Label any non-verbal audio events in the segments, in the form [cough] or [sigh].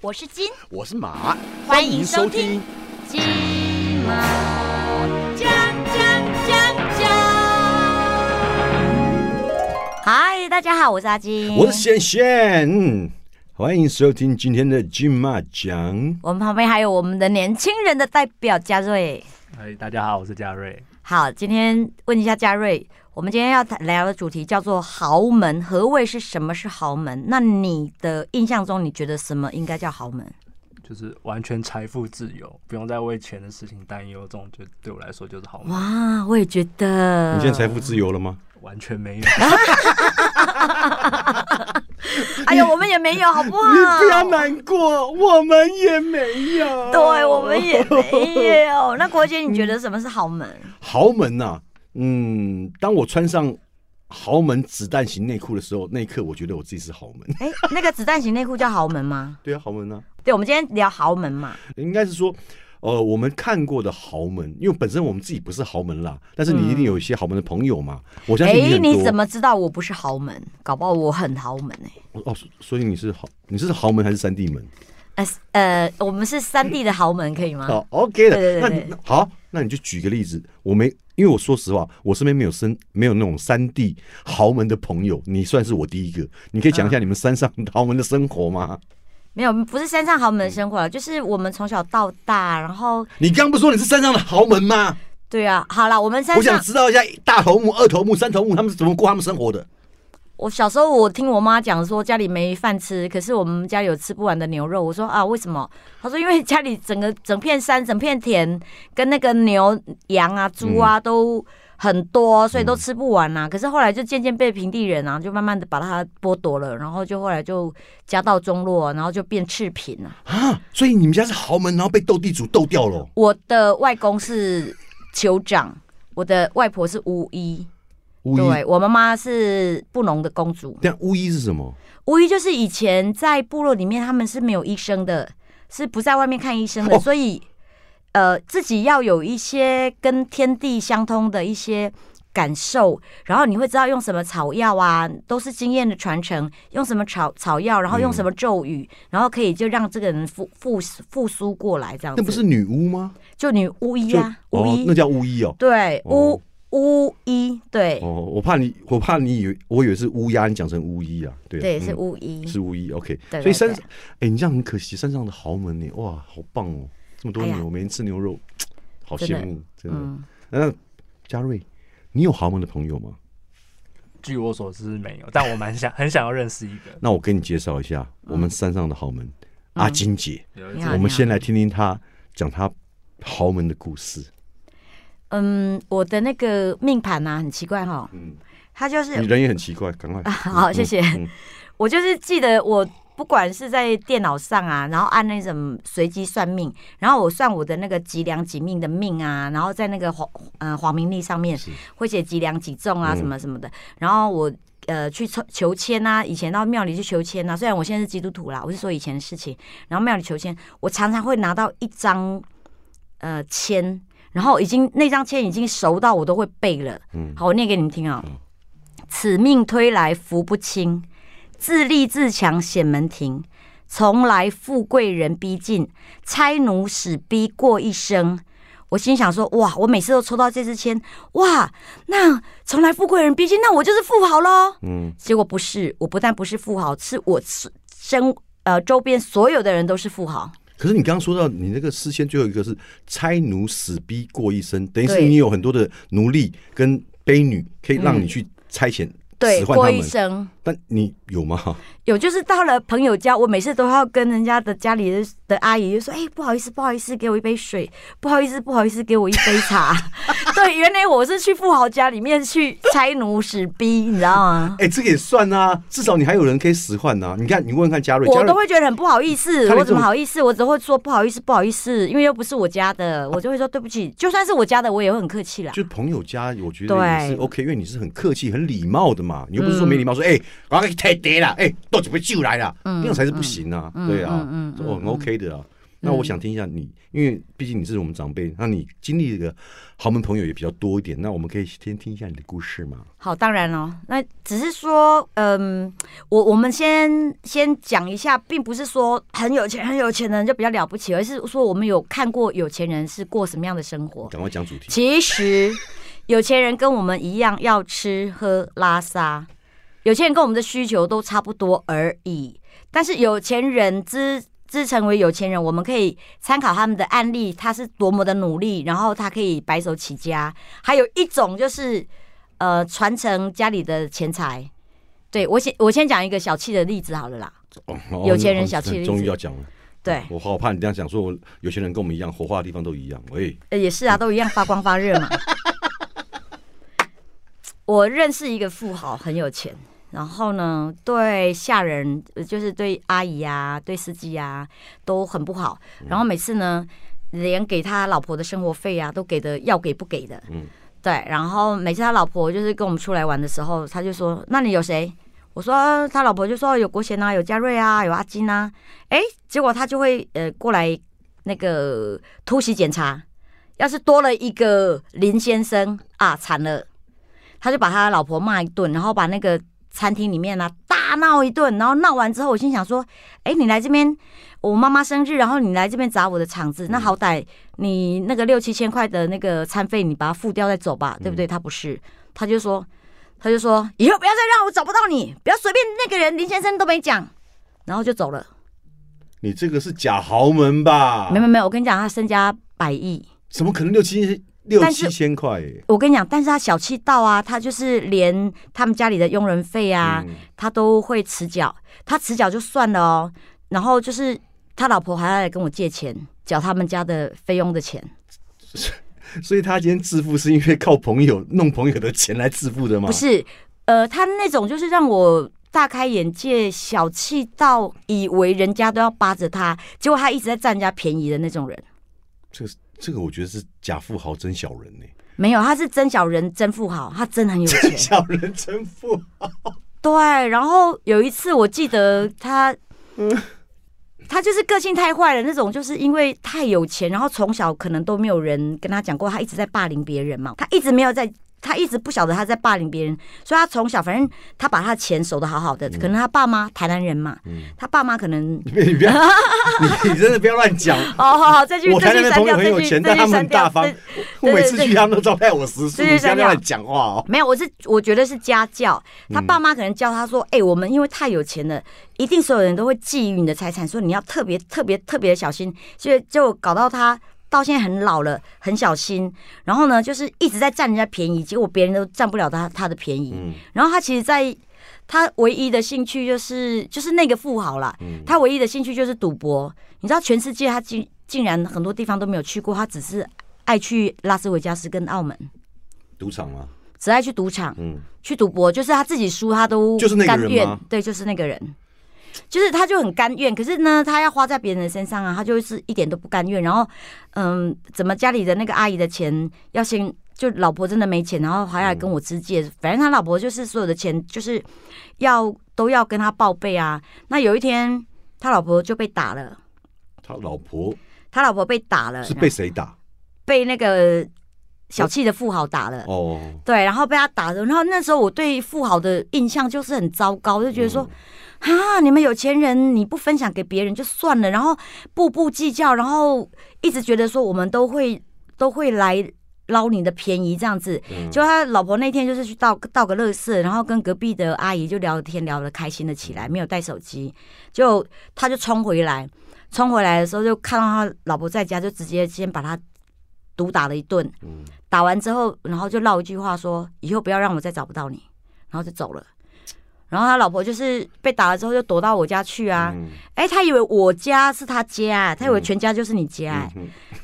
我是金，我是马，欢迎收听金马奖奖奖奖。嗨，大家好，我是阿金，我是贤贤，嗯欢迎收听今天的金马奖。我们旁边还有我们的年轻人的代表嘉瑞。嗨，大家好，我是嘉瑞。好，今天问一下嘉瑞，我们今天要谈聊的主题叫做豪门。何谓是什么是豪门？那你的印象中，你觉得什么应该叫豪门？就是完全财富自由，不用再为钱的事情担忧，这种就对我来说就是豪门，哇，我也觉得。你现在财富自由了吗？完全没有。[laughs] 哎呦，我们也没有，好不好？你不要难过，我们也没有。对，我们也没有。[laughs] 那国姐，你觉得什么是豪门？豪门呐、嗯，当我穿上豪门子弹型内裤的时候，那一刻我觉得我自己是豪门。哎，那个子弹型内裤叫豪门吗？对啊，豪门啊，对，我们今天聊豪门嘛。应该是说，呃，我们看过的豪门，因为本身我们自己不是豪门啦，但是你一定有一些豪门的朋友嘛。我相信你哎，很多。你怎么知道我不是豪门？搞不好我很豪门哎、哦，所以你是豪，你是豪门还是三地门？呃呃，我们是三地的豪门，可以吗？好，[laughs] OK 的。对对对那你好，那你就举个例子。我没，因为我说实话，我身边没有生没有那种三地豪门的朋友，你算是我第一个。你可以讲一下你们山上 [laughs] 豪门的生活吗？没有，不是山上豪门的生活，就是我们从小到大，然后你刚不说你是山上的豪门吗？对啊，好了，我们山我想，知道一下大头目、二头目、三头目他们是怎么过他们生活的。我小时候我听我妈讲说家里没饭吃，可是我们家里有吃不完的牛肉。我说啊，为什么？她说因为家里整个整片山、整片田跟那个牛、羊啊、猪啊都很多，所以都吃不完呐、可是后来就渐渐被平地人啊，就慢慢的把它剥夺了，然后就后来就家道中落，然后就变赤贫了。啊，所以你们家是豪门，然后被斗地主斗掉了。我的外公是酋长，我的外婆是巫医，巫医，对我妈妈是布农的公主。但巫医是什么？巫医就是以前在部落里面，他们是没有医生的，是不在外面看医生的，哦所以呃自己要有一些跟天地相通的一些感受，然后你会知道用什么草药啊，都是经验的传承，用什么草草药，然后用什么咒语，然后可以就让这个人复复复苏过来，这样子。那不是女巫吗？就女巫医啊，巫哦，医、那叫巫医哦。对哦巫巫医，对、哦，我怕你，我怕你以为我以为是乌鸦，你讲成巫医啊？对对嗯是巫医，是巫医，OK。对对所以山对，哎、你这样很可惜，山上的豪门呢，哇，好棒哦，这么多牛，每天吃牛肉，[tsk] 好羡慕，真的。嗯，那嘉瑞，你有豪门的朋友吗？据我所知没有，但我蛮想 [laughs] 很想要认识一个。那我跟你介绍一下我们山上的豪门、阿金姐，我们先来听听她讲她豪门的故事。嗯，我的那个命盘啊、很奇怪哈，嗯，他就是你人也很奇怪，赶快。[laughs] 啊，好，谢谢。嗯我就是记得我不管是在电脑上啊，然后按那种随机算命，然后我算我的那个几两几命的命啊，然后在那个黄呃黄明历上面是会写几两几重啊嗯什么什么的，然后我。呃，去求求签啊，以前到庙里去求签啊。虽然我现在是基督徒啦，我是说以前的事情。然后庙里求签，我常常会拿到一张呃签，然后已经那张签已经熟到我都会背了。嗯好，我念给你们听啊、嗯此命推来福不轻，自立自强显门庭。从来富贵人逼近，差奴使逼过一生。我心想说：哇，我每次都抽到这支签，哇，那从来富贵人逼近，那我就是富豪喽。嗯，结果不是，我不但不是富豪，是我是身呃周边所有的人都是富豪。可是你刚刚说到你那个诗签最后一个是差奴死逼过一生，等于是你有很多的奴隶跟婢女可以让你去差遣对，过使唤他们，一生但你有吗？[laughs] 有，就是到了朋友家，我每次都要跟人家的家里的的阿姨就说：“哎、不好意思，不好意思，给我一杯水，不好意思，不好意思，给我一杯茶。[laughs] ”对，原来我是去富豪家里面去拆奴使逼，你知道吗？[laughs] 哎、这个也算啊，至少你还有人可以使唤呐、你看，你问问看嘉瑞，嘉我都会觉得很不好意思，我怎么么好意思？我只会说不好意思，不好意思，因为又不是我家的，我就会说对不起。就算是我家的，我也会很客气啦。就朋友家，我觉得对也是 OK，因为你是很客气、很礼貌的嘛，你又不是说没礼貌，说哎，我要太爹了，哎，倒几杯酒来了，嗯那样才是不行啊，嗯对啊嗯哦，很 OK 的啊。那我想听一下你，因为毕竟你是我们长辈，那你经历这个豪门朋友也比较多一点，那我们可以先听一下你的故事吗？好，当然了，那只是说，嗯，我我们先先讲一下，并不是说很有钱很有钱的人就比较了不起，而是说我们有看过有钱人是过什么样的生活。赶快讲主题。其实有钱人跟我们一样要吃喝拉撒，有钱人跟我们的需求都差不多而已。但是有钱人之之成为有钱人，我们可以参考他们的案例，他是多么的努力，然后他可以白手起家。还有一种就是呃传承家里的钱财。对我先我先讲一个小气的例子好了啦。哦有钱人小气的例子终于要讲了。对，我好怕你这样讲，说我有钱人跟我们一样，火化的地方都一样。喂，呃也是啊，都一样发光发热嘛。我认识一个富豪，很有钱，然后呢，对下人，呃就是对阿姨啊、对司机啊都很不好。然后每次呢，连给他老婆的生活费啊，都给的要给不给的。嗯对，然后每次他老婆就是跟我们出来玩的时候，他就说：“那你有谁？”我说他老婆就说有国贤啊，有嘉瑞啊，有阿金啊。哎，结果他就会呃过来那个突袭检查，要是多了一个林先生啊，惨了，他就把他老婆骂一顿，然后把那个餐厅里面啊大闹一顿，然后闹完之后，我心想说，哎，你来这边，我妈妈生日，然后你来这边砸我的场子，那好歹你那个六七千块的那个餐费，你把它付掉再走吧，对不对？他不是，他就说，他就说，以后不要再让我找不到你，不要随便那个人林先生都没讲，然后就走了。你这个是假豪门吧？没有没有，我跟你讲，他身家百亿。怎么可能六七六七千块耶？我跟你讲，但是他小气到啊，他就是连他们家里的佣人费啊，嗯他都会迟缴。他迟缴就算了哦，然后就是他老婆还要来跟我借钱，缴他们家的费用的钱。[laughs] 所以他今天致富是因为靠朋友弄朋友的钱来致富的吗？不，是，呃，他那种就是让我大开眼界，小气到以为人家都要扒着他，结果他一直在占人家便宜的那种人。这个这个我觉得是假富豪真小人呢、没有，他是真小人，真富豪，他真很有钱。小人真富豪。对，然后有一次我记得他，他就是个性太坏了那种，就是因为太有钱，然后从小可能都没有人跟他讲过，他一直在霸凌别人嘛，他一直没有在。他一直不晓得他在霸凌别人，所以他从小反正他把他的钱守得好好的。可能他爸妈台南人嘛，他爸妈可能 [laughs] 你不要，你真的不要乱讲。[laughs] 哦，好好，这句我这台南的朋友很有钱，但他们很大方。我每次去，他们都招待我十宿。这句删掉你不要乱讲话哦。没有，我是我觉得是家教，他爸妈可能教他说，哎、我们因为太有钱了，一定所有人都会觊觎你的财产，说你要特别特别特别小心，所以就搞到他到现在很老了，很小心，然后呢，就是一直在占人家便宜，结果别人都占不了他他的便宜，嗯。然后他其实在。他唯一的兴趣就是就是那个富豪啦，嗯。他唯一的兴趣就是赌博。你知道全世界他竟竟然很多地方都没有去过，他只是爱去拉斯维加斯跟澳门，赌场嘛，只爱去赌场。嗯，去赌博，就是他自己输，他都就是那个甘愿。对，就是那个人，就是他就很甘愿，可是呢，他要花在别人的身上啊，他就是一点都不甘愿。然后，嗯，怎么家里的那个阿姨的钱要先，就老婆真的没钱，然后还要来跟我支借，反正他老婆就是所有的钱就是要都要跟他报备啊。那有一天，他老婆就被打了，他老婆他老婆被打了，是被谁打？被那个小气的富豪打了。哦，对，然后被他打的，然后那时候我对富豪的印象就是很糟糕，就觉得说，啊，你们有钱人你不分享给别人就算了，然后步步计较，然后一直觉得说我们都会都会来捞你的便宜这样子。嗯就他老婆那天就是去倒倒个乐色，然后跟隔壁的阿姨就聊天聊得开心了起来，没有带手机，就他就冲回来，冲回来的时候就看到他老婆在家，就直接先把他毒打了一顿。嗯打完之后，然后就唠一句话说：“以后不要让我再找不到你。”然后就走了。然后他老婆就是被打了之后就躲到我家去啊！嗯。哎、他以为我家是他家，他以为全家就是你家、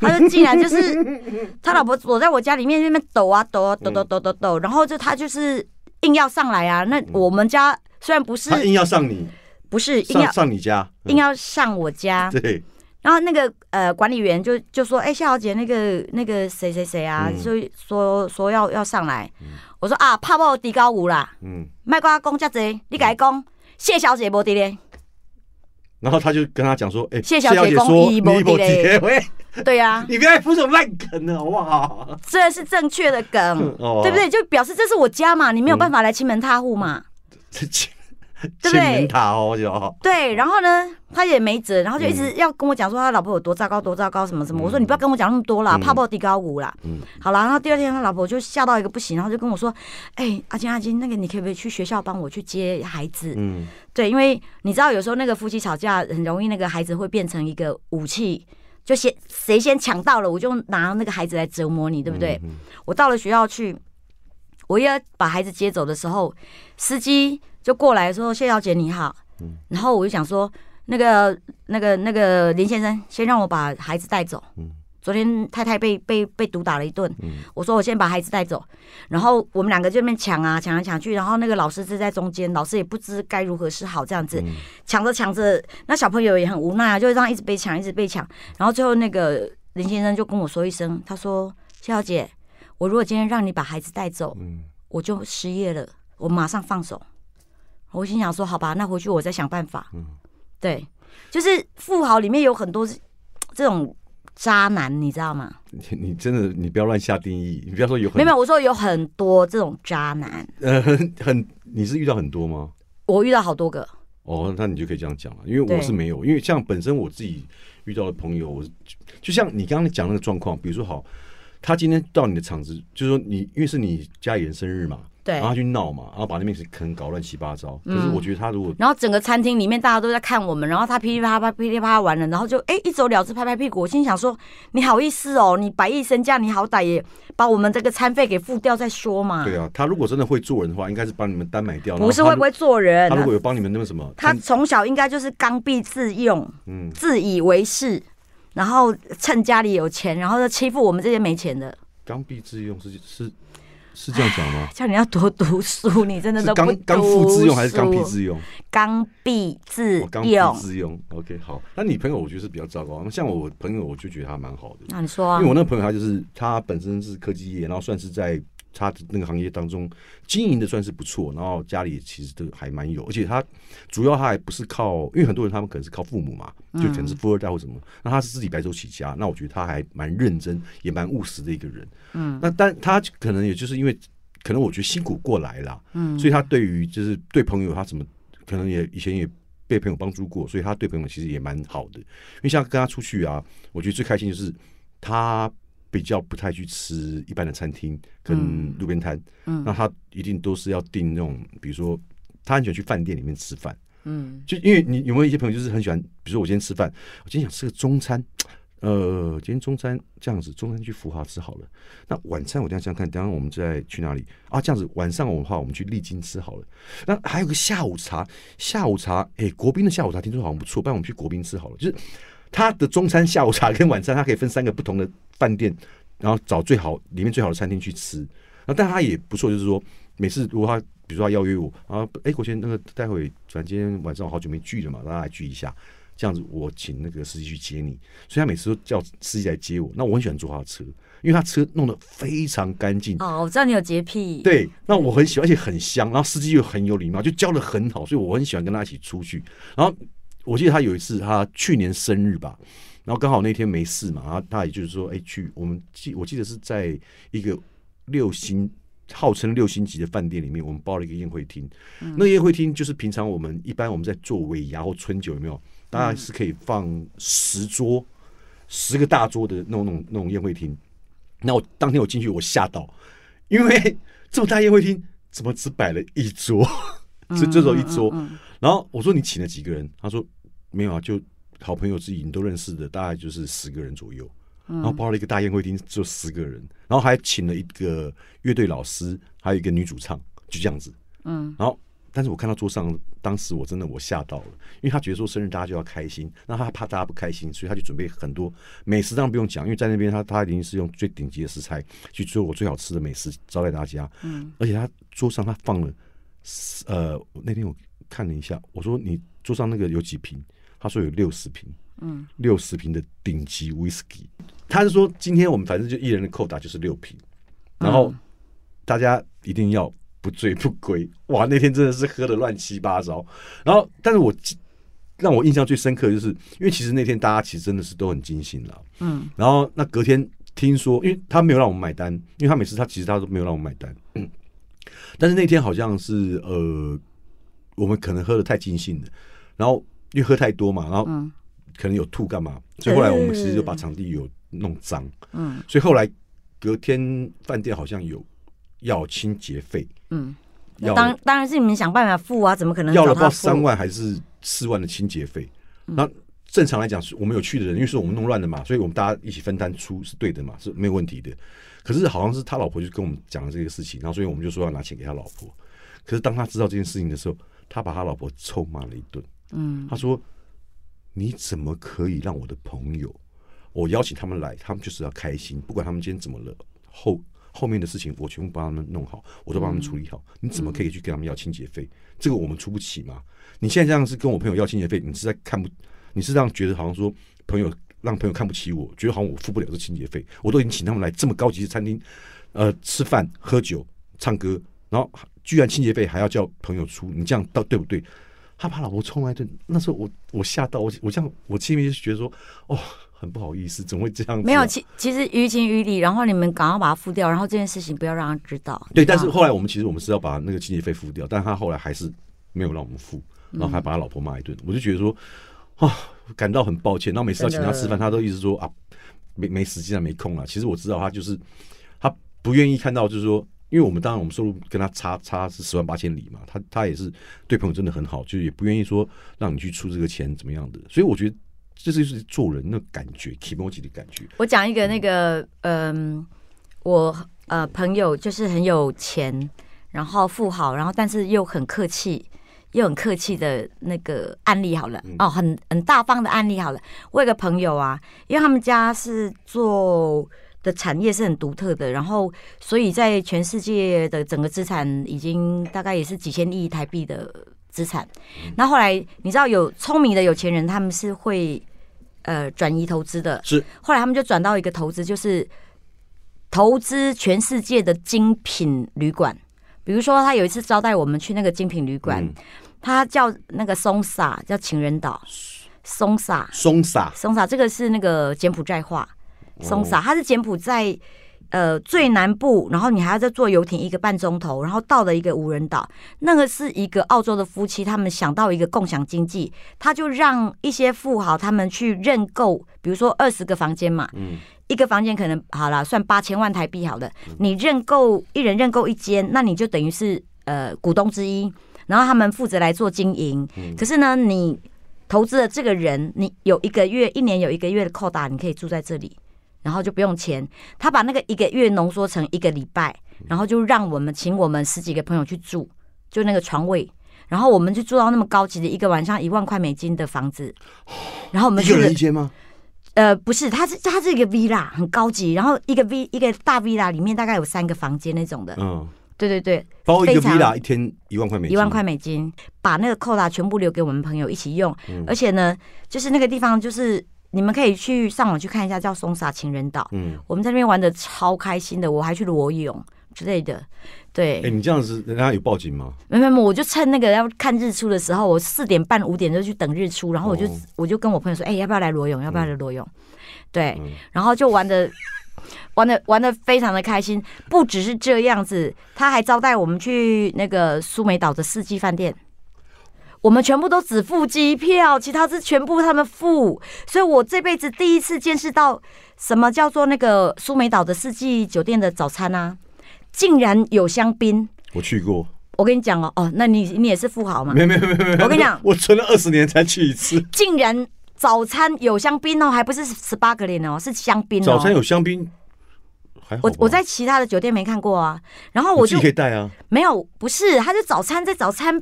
他就竟然就是 [laughs] 他老婆躲在我家里面那边抖啊抖啊抖抖抖抖抖，然后就他就是硬要上来啊！那我们家虽然不是他硬要上你，不是硬要上上你家，嗯。硬要上我家，对，然后那个呃管理员就就说：“哎、夏小姐，那个那个谁谁谁啊，嗯。就说说要要上来。我说：“啊，怕我低高舞啦，嗯，卖跟我讲遮济，你甲伊讲谢小姐无伫咧。然后他就跟他讲说，哎，谢小姐姐说你没没伫咧对呀、[laughs] 你不要铺这种烂梗了，好不好？这是正确的梗，[laughs] 哦。对不对？就表示这是我家嘛，你没有办法来亲门踏户嘛。[laughs] 对不对哦，就。对，然后呢，他也没辙，然后就一直嗯要跟我讲说他老婆有多糟糕，多糟糕什么什么。我说你不要跟我讲那么多啦，嗯怕爆低高舞啦。嗯好啦，然后第二天他老婆就吓到一个不行，然后就跟我说：“哎、阿金阿金，那个你可不可以去学校帮我去接孩子？嗯，对，因为你知道有时候那个夫妻吵架很容易，那个孩子会变成一个武器。”就先谁先抢到了，我就拿那个孩子来折磨你，对不对？嗯？我到了学校去，我要把孩子接走的时候，司机就过来说：“谢小姐你好。嗯。然后我就想说：“那个、那个、那个林先生，先让我把孩子带走。嗯。昨天太太被被被毒打了一顿，嗯。我说我先把孩子带走，然后我们两个就在那边抢啊抢来抢去，然后那个老师是在中间，老师也不知该如何是好，这样子。嗯。抢着抢着，那小朋友也很无奈啊，就这样一直被抢，一直被抢，然后最后那个林先生就跟我说一声，他说：“谢小姐，我如果今天让你把孩子带走，嗯。我就失业了，我马上放手。”我心想说：“好吧，那回去我再想办法。”嗯对，就是富豪里面有很多这种渣男，你知道吗？你你真的你不要乱下定义，你不要说有很没有我说有很多这种渣男，呃很很，你是遇到很多吗？我遇到好多个。哦，那你就可以这样讲了，因为我是没有，因为像本身我自己遇到的朋友，我就像你刚刚讲那个状况，比如说好，他今天到你的场子，就是说你因为是你家里人生日嘛，对然后他去闹嘛，然后把那边可能搞乱七八糟。可是嗯我觉得他如果然后整个餐厅里面大家都在看我们，然后他噼里啪啦噼里啪啦完了，然后就哎一走了之，拍拍屁股。我心想说，你好意思哦，你百亿身价，你好歹也把我们这个餐费给付掉再说嘛。对啊，他如果真的会做人的话，应该是帮你们单买掉。不是会不会做人如？他如果有帮你们那个什么，他从小应该就是刚愎自用，嗯，自以为是，然后趁家里有钱，然后就欺负我们这些没钱的。刚愎自用是是是这样讲吗？叫你要多读书，你真的是都不刚刚复自用还是刚愎？自用？刚愎自用刚愎。自用。OK，好。那你朋友我觉得是比较糟糕，那像我朋友我就觉得他蛮好的。那你说啊因为？我那个朋友他就是他本身是科技业，然后算是在他的那个行业当中经营的算是不错，然后家里其实都还蛮有，而且他主要他还不是靠，因为很多人他们可能是靠父母嘛，就可能是富二代或什么，那他是自己白手起家，那我觉得他还蛮认真，也蛮务实的一个人。嗯，那但他可能也就是因为可能我觉得辛苦过来了，嗯，所以他对于就是对朋友他怎么可能也以前也。被朋友帮助过，所以他对朋友其实也蛮好的。因为像跟他出去啊，我觉得最开心就是他比较不太去吃一般的餐厅跟路边摊，嗯那他一定都是要订那种，比如说他很喜欢去饭店里面吃饭，嗯，就因为你有没有一些朋友就是很喜欢，比如说我今天吃饭，我今天想吃个中餐，呃，今天中餐这样子，中餐去福华吃好了。那晚餐我等一下想想看，等下我们再去哪里啊？这样子晚上的话，我们去丽晶吃好了。那还有个下午茶，下午茶，哎、国宾的下午茶听说好像不错，不然我们去国宾吃好了。就是他的中餐、下午茶跟晚餐，他可以分三个不同的饭店，然后找最好里面最好的餐厅去吃。然后但他也不错，就是说每次如果他比如说他邀约我，啊，哎，国贤那个待会反正今天晚上我好久没聚了嘛，让他来聚一下。这样子，我请那个司机去接你，所以他每次都叫司机来接我。那我很喜欢坐他的车，因为他车弄得非常干净，哦，我知道你有洁癖。，对，那我很喜欢，而且很香，然后司机又很有礼貌，就教的很好，所以我很喜欢跟他一起出去。然后我记得他有一次，他去年生日吧，然后刚好那天没事嘛，然后他也就是说，哎，去我们记我记得是在一个六星。号称六星级的饭店里面，我们包了一个宴会厅。那个宴会厅就是平常我们一般我们在做尾牙或春酒有没有？大概是可以放十桌、十个大桌的那种那种那种宴会厅。那我当天我进去，我吓到，因为 [laughs] 这么大宴会厅怎么只摆了一桌？[laughs] 就就只有一桌。然后我说你请了几个人？他说没有啊，就好朋友自己你都认识的，大概就是十个人左右。然后包了一个大宴会厅，只有十个人，然后还请了一个乐队老师，还有一个女主唱，就这样子。嗯，然后，但是我看到桌上，当时我真的我吓到了，因为他觉得说生日大家就要开心，那他怕大家不开心，所以他就准备很多美食，当然不用讲，因为在那边他他一定是用最顶级的食材去做我最好吃的美食招待大家。嗯，而且他桌上他放了，呃，那天我看了一下，我说你桌上那个有几瓶？他说有六十瓶。嗯，六十瓶的顶级 whisky，他是说今天我们反正就一人的扣打就是六瓶，然后大家一定要不醉不归。哇，[laughs] 那天真的是喝的乱七八糟。然后，但是我记让我印象最深刻，就是因为其实那天大家其实真的是都很尽兴了。嗯，然后那隔天听说，因为他没有让我们买单，因为他每次他其实他都没有让我们买单。嗯，但是那天好像是呃，我们可能喝的太尽兴了，然后因为喝太多嘛，然后嗯可能有吐干嘛，所以后来我们其实就把场地有弄脏。嗯所以后来隔天饭店好像有要清洁费，嗯，要当当然是你们想办法付啊，怎么可能要了不知道找他？三万还是四万的清洁费。那正常来讲，是我们有去的人，因为是我们弄乱的嘛，所以我们大家一起分担出是对的嘛，是没有问题的。可是好像是他老婆就跟我们讲了这个事情，然后所以我们就说要拿钱给他老婆。可是当他知道这件事情的时候，他把他老婆臭骂了一顿。嗯他说：“你怎么可以让我的朋友，我邀请他们来，他们就是要开心，不管他们今天怎么了，后后面的事情我全部帮他们弄好，我都帮他们处理好。你怎么可以去跟他们要清洁费？这个我们出不起吗？你现在这样是跟我朋友要清洁费，你是在看不，你是这样觉得好像说朋友让朋友看不起我，觉得好像我付不了这清洁费，我都已经请他们来这么高级的餐厅，呃，吃饭、喝酒、唱歌，然后居然清洁费还要叫朋友出，你这样到对不对？他把老婆冲来一顿，那时候我我吓到我我这样我心里面就觉得说哦很不好意思，怎么会这样子啊、没有，其其实于情于理，然后你们赶快把它付掉，然后这件事情不要让他知道。对，但是后来我们其实我们是要把那个清洁费付掉，但他后来还是没有让我们付，然后还把他老婆骂一顿，我就觉得说啊感到很抱歉。然后每次要请他吃饭，他都一直说啊没没时间啊没空啊。其实我知道他就是他不愿意看到，就是说。因为我们当然我们收入跟他差差是十万八千里嘛，他他也是对朋友真的很好，就是也不愿意说让你去出这个钱怎么样的，所以我觉得这就是做人的感觉 o j i 的感觉。我讲一个那个，嗯、我呃朋友就是很有钱，然后富豪，然后但是又很客气，又很客气的那个案例好了，哦，很很大方的案例好了。我有个朋友啊，因为他们家是做的产业是很独特的，然后所以在全世界的整个资产已经大概也是几千亿台币的资产。那后来你知道有聪明的有钱人，他们是会呃转移投资的，是。后来他们就转到一个投资，就是投资全世界的精品旅馆。比如说，他有一次招待我们去那个精品旅馆，嗯。他叫那个松萨，叫情人岛。松萨，松萨。松萨这个是那个柬埔寨话，松哦萨，它是柬埔寨呃最南部，然后你还要再坐游艇一个半钟头，然后到了一个无人岛。那个是一个澳洲的夫妻，他们想到一个共享经济，他就让一些富豪他们去认购，比如说二十个房间嘛，嗯一个房间可能好了，算八千万台币好了，你认购一人认购一间，那你就等于是呃股东之一，然后他们负责来做经营。可是呢，你投资的这个人，你有一个月、一年有一个月的扣打，你可以住在这里，然后就不用钱。他把那个一个月浓缩成一个礼拜，然后就让我们请我们十几个朋友去住，就那个床位。然后我们就住到那么高级的一个晚上一万块美金的房子，然后我们一个人一间吗？呃，不是，它是它是一个 villa，很高级，然后一个 v 一个大 villa 里面大概有三个房间那种的，嗯，对对对，包一个 villa 一天一万块美金，一万块美金，把那个扣打全部留给我们朋友一起用，嗯而且呢，就是那个地方就是你们可以去上网去看一下，叫松沙情人岛，嗯，我们在那边玩的超开心的，我还去裸泳之类的，对，哎、你这样子，人家有报警吗？没没没，我就趁那个要看日出的时候，我四点半五点就去等日出，然后我就、哦我就跟我朋友说，哎、要不要来裸泳？要不要来裸泳？对，嗯然后就玩的玩的玩的非常的开心。不只是这样子，他还招待我们去那个苏梅岛的四季饭店。我们全部都只付机票，其他是全部他们付，所以我这辈子第一次见识到什么叫做那个苏梅岛的四季酒店的早餐啊，竟然有香槟。我去过，我跟你讲哦，哦，那你你也是富豪嘛？没有没有没有没有，我跟你讲 [laughs] 我存了二十年才去一次。竟然早餐有香槟哦，还不是十八个零哦，是香槟哦。早餐有香槟，我我在其他的酒店没看过啊，然后我就你可以带啊。没有，不是，他就早餐在早餐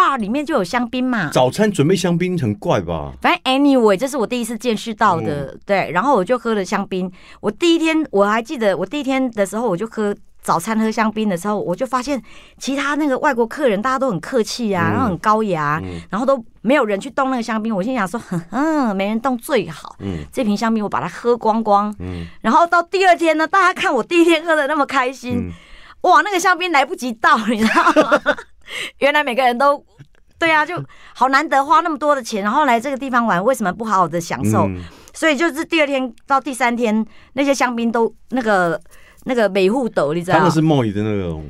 bar 里面就有香槟嘛。早餐准备香槟很怪吧？反正 anyway，这是我第一次见识到的，对。然后我就喝了香槟。我第一天我还记得，我第一天的时候我就喝早餐喝香槟的时候，我就发现其他那个外国客人大家都很客气啊，嗯然后很高雅，嗯然后都没有人去动那个香槟。我心想说，哼哼，没人动最好。嗯这瓶香槟我把它喝光光。嗯然后到第二天呢，大家看我第一天喝的那么开心，嗯，哇，那个香槟来不及倒，你知道吗？[laughs] 原来每个人都对啊，就好难得花那么多的钱，然后来这个地方玩，为什么不好好的享受？嗯所以就是第二天到第三天，那些香槟都那个那个美户斗，你知道吗？他们是贸易的那种，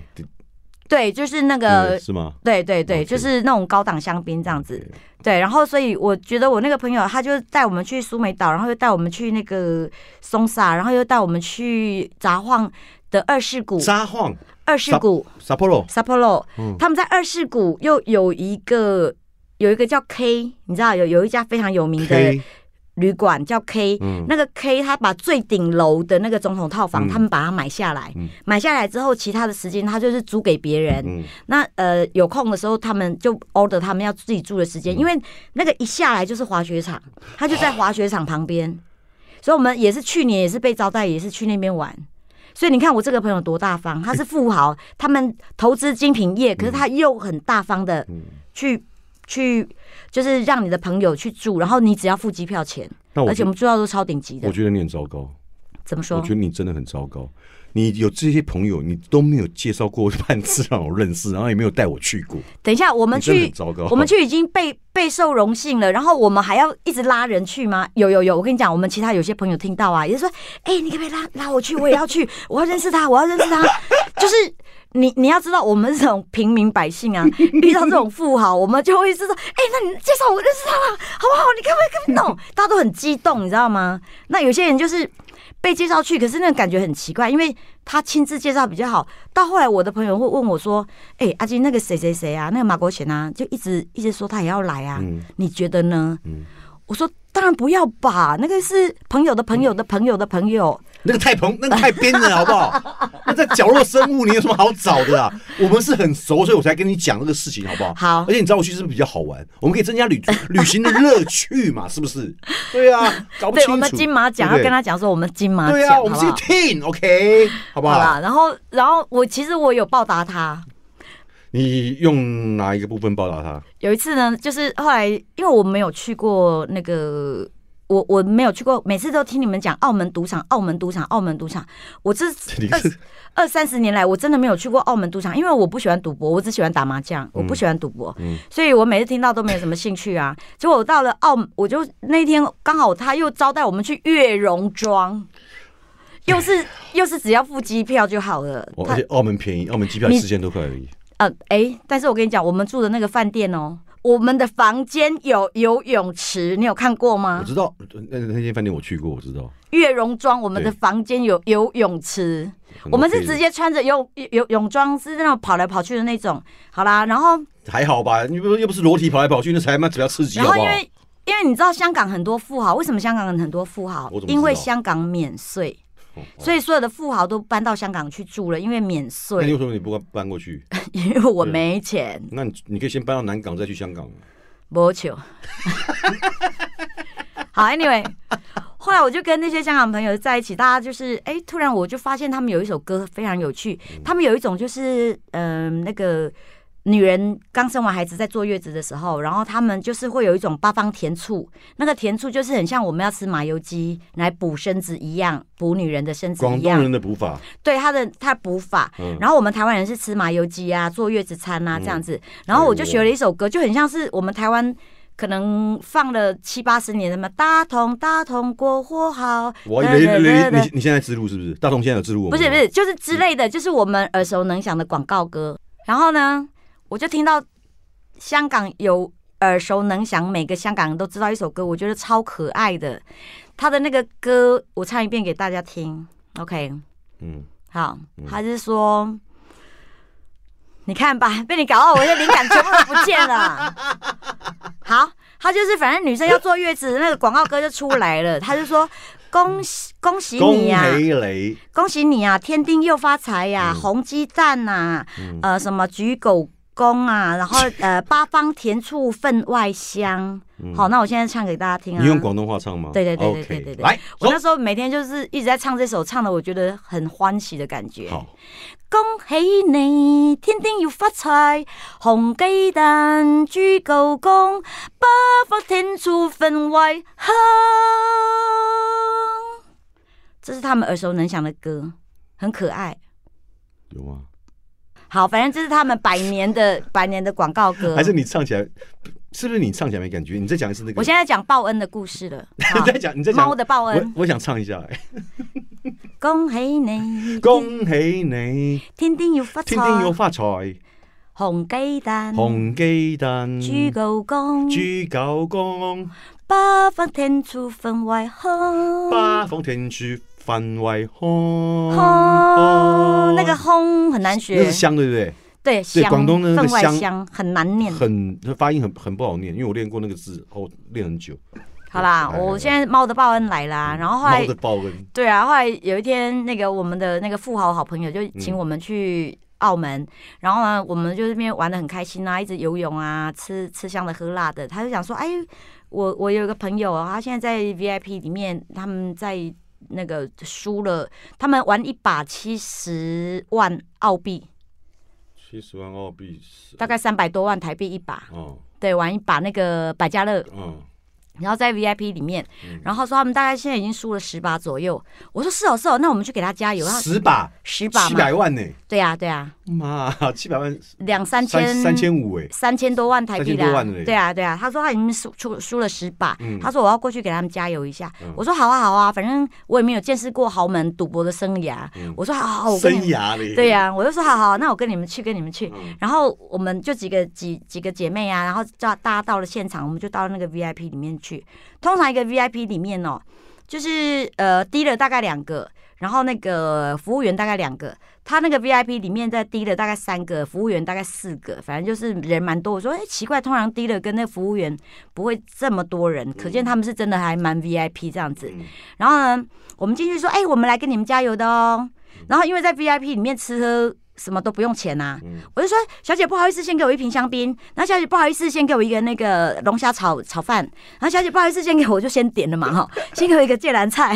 对，就是那对个。是吗？对对对就是那种高档香槟这样子。对，然后所以我觉得我那个朋友他就带我们去苏梅岛，然后又带我们去那个松萨，然后又带我们去札幌的二世谷，札幌二世谷。Sapporo，Sapporo，嗯。他们在二世谷又有一个有一个叫 K，你知道有有一家非常有名的旅馆叫 K，嗯。那个 K 他把最顶楼的那个总统套房，嗯。他们把它买下来，嗯。买下来之后，其他的时间他就是租给别人。嗯，那呃有空的时候，他们就 order 他们要自己住的时嗯。间，因为那个一下来就是滑雪场，他就在滑雪场旁边，所以我们也是去年也是被招待，也是去那边玩。所以你看我这个朋友多大方，他是富豪，他们投资精品业，可是他又很大方的嗯去去，就是让你的朋友去住，然后你只要付机票钱，那而且我们住到都超顶级的我。觉得你很糟糕，怎么说我觉？得你真的很糟糕。你有这些朋友，你都没有介绍过半次让我认识，然后也没有带我去过，等一下，我们去糟糕。我们去已经备备受荣幸了，然后我们还要一直拉人去吗？有有有，我跟你讲，我们其他有些朋友听到啊，也是说，哎、你可不可以拉拉我去？我也要去，[laughs] 我要认识他，我要认识他。就是你你要知道，我们这种平民百姓啊，[laughs] 遇到这种富豪，我们就会是说，哎、那你介绍我认识他啦，好不好？你可不可以跟不懂？大家都很激动，你知道吗？那有些人就是。被介绍去，可是那个感觉很奇怪，因为他亲自介绍比较好。到后来，我的朋友会问我说：“哎、阿金，那个谁谁谁啊，那个马国贤啊，就一直一直说他也要来啊，嗯你觉得呢？”嗯我说：“当然不要吧，那个是朋友的朋友的朋友的朋友。那个太蓬，那个太编了，好不好？[laughs] 那在角落生物，你有什么好找的啊？我们是很熟，所以我才跟你讲这个事情，好不好？好而且你找我去是不是比较好玩？我们可以增加旅 [laughs] 旅行的乐趣嘛，是不是？对啊，搞不清楚。对我们金马奖要跟他讲说，我们金马奖，对啊，我们是？team，OK，、好不好？然后然后我其实我有报答他。你用哪一个部分报答他？有一次呢，就是后来因为我没有去过那个。我我没有去过，每次都听你们讲澳门赌场，澳门赌场，澳门赌场。我这 [laughs] 二二三十年来，我真的没有去过澳门赌场，因为我不喜欢赌博，我只喜欢打麻将，我不喜欢赌博，嗯所以我每次听到都没有什么兴趣啊。结果我到了澳，我就那天刚好他又招待我们去月榕庄，又是又是只要付机票就好了。而且澳门便宜，澳门机票你四千多块而已。呃哎、但是我跟你讲，我们住的那个饭店哦，我们的房间有游泳池，你有看过吗我？知道那那间饭店我去过，我知道。月容庄，我们的房间有游泳池。我们是直接穿着泳泳泳装，是那种跑来跑去的那种。好啦，然后还好吧，你不又不是裸体跑来跑去，那才他妈比较刺激，好不好？然后因为因为你知道香港很多富豪，为什么香港人很多富豪因为香港免税，所以所有的富豪都搬到香港去住了，因为免税那你税。为什么你不搬过去？[laughs] 因为我没钱，那你你可以先搬到南港，再去香港。没求。[laughs] 好，Anyway，后来我就跟那些香港朋友在一起，大家就是哎、突然我就发现他们有一首歌非常有趣，他们有一种就是嗯、那个。女人刚生完孩子在坐月子的时候，然后他们就是会有一种八方甜醋，那个甜醋就是很像我们要吃麻油鸡来补身子一样，补女人的身子一样广东人。的补法，对他的他补法，嗯，然后我们台湾人是吃麻油鸡啊，坐月子餐啊嗯这样子。然后我就学了一首歌，就很像是我们台湾可能放了七八十年的嘛，大同大同国货好。我以为你你你现在之路是不是？大同现在有植入我们吗不是不是，就是之类的，就是我们耳熟能详的广告歌。然后呢，我就听到香港有耳熟能详，每个香港人都知道一首歌，我觉得超可爱的。他的那个歌，我唱一遍给大家听。OK，嗯，好，他是说，你看吧，被你搞到我的灵感全部都不见了。[laughs] 好，他就是反正女生要坐月子，那个广告歌就出来了。他就说：“恭喜恭喜你呀、恭喜你啊，天丁又发财呀、嗯红鸡蛋呐、嗯呃，什么举狗公啊，然后呃，八方甜醋分外香。嗯好，那我现在唱给大家听啊。你用广东话唱吗？对对对对对对对来，我那时候每天就是一直在唱这首，唱的我觉得很欢喜的感觉。好，恭喜你，天天要发财，红鸡蛋、猪狗公，八方天醋分外香。这是他们耳熟能详的歌，很可爱。有吗？好，反正这是他们百年的 [laughs] 百年的广告歌。还是你唱起来，是不是你唱起来没感觉？你再讲一次那个。我现在讲报恩的故事了。好 [laughs] 你再讲，你再讲猫的报恩，我我想唱一下、哎 [laughs] 恭喜你，恭喜你，天天要發天天要財，發財，紅雞蛋，紅雞蛋，豬狗公，豬狗公，八方天廚分外好。八方天書分為空。轰，那个轰很难学那学是，香，对不对？对，香，广东的那个香香很难念。很发音很很不好念，因为我练过那个字，哦，练很久。好啦，哎我现在猫的报恩来啦，然后后来猫的报恩，对啊，后来有一天，那个我们的那个富豪好朋友就请我们去澳门，然后呢，我们就这边玩的很开心啊，一直游泳啊，吃吃香的喝辣的。他就想说，哎，我我有一个朋友啊，他现在在 VIP 里面，他们在那个输了，他们玩一把七十万澳币，七十万澳币是大概三百多万台币一把，哦。对，玩一把那个百家乐。哦，然后在 VIP 里面，嗯然后说他们大概现在已经输了十把左右。我说是哦是哦，那我们去给他加油。他十把十把嘛，七百万呢，对呀、对呀、妈，七百万两三千三千五哎，三千多万台币三千多啦万嘞。对啊对啊，他说他已经输出输了十把，嗯他说我要过去给他们加油一下。嗯我说好啊好啊，反正我也没有见识过豪门赌博的生涯。嗯我说好好好，我跟生涯嘞，对呀、我就说好好，那我跟你们去跟你们去。嗯然后我们就几个几几个姐妹啊，然后叫大家到了现场，我们就到那个 VIP 里面去。通常一个 VIP 里面哦，就是呃低了大概两个，然后那个服务员大概两个。他那个 VIP 里面再低了大概三个，服务员大概四个，反正就是人蛮多。我说哎、奇怪，通常低了跟那服务员不会这么多人，可见他们是真的还蛮 VIP 这样子。嗯然后呢，我们进去说，哎、我们来跟你们加油的哦。然后因为在 VIP 里面吃喝什么都不用钱呐、嗯我就说，小姐不好意思，先给我一瓶香槟。然后小姐不好意思，先给我一个那个龙虾炒炒饭。然后小姐不好意思，先给我我就先点了嘛哈，先给我一个芥兰菜，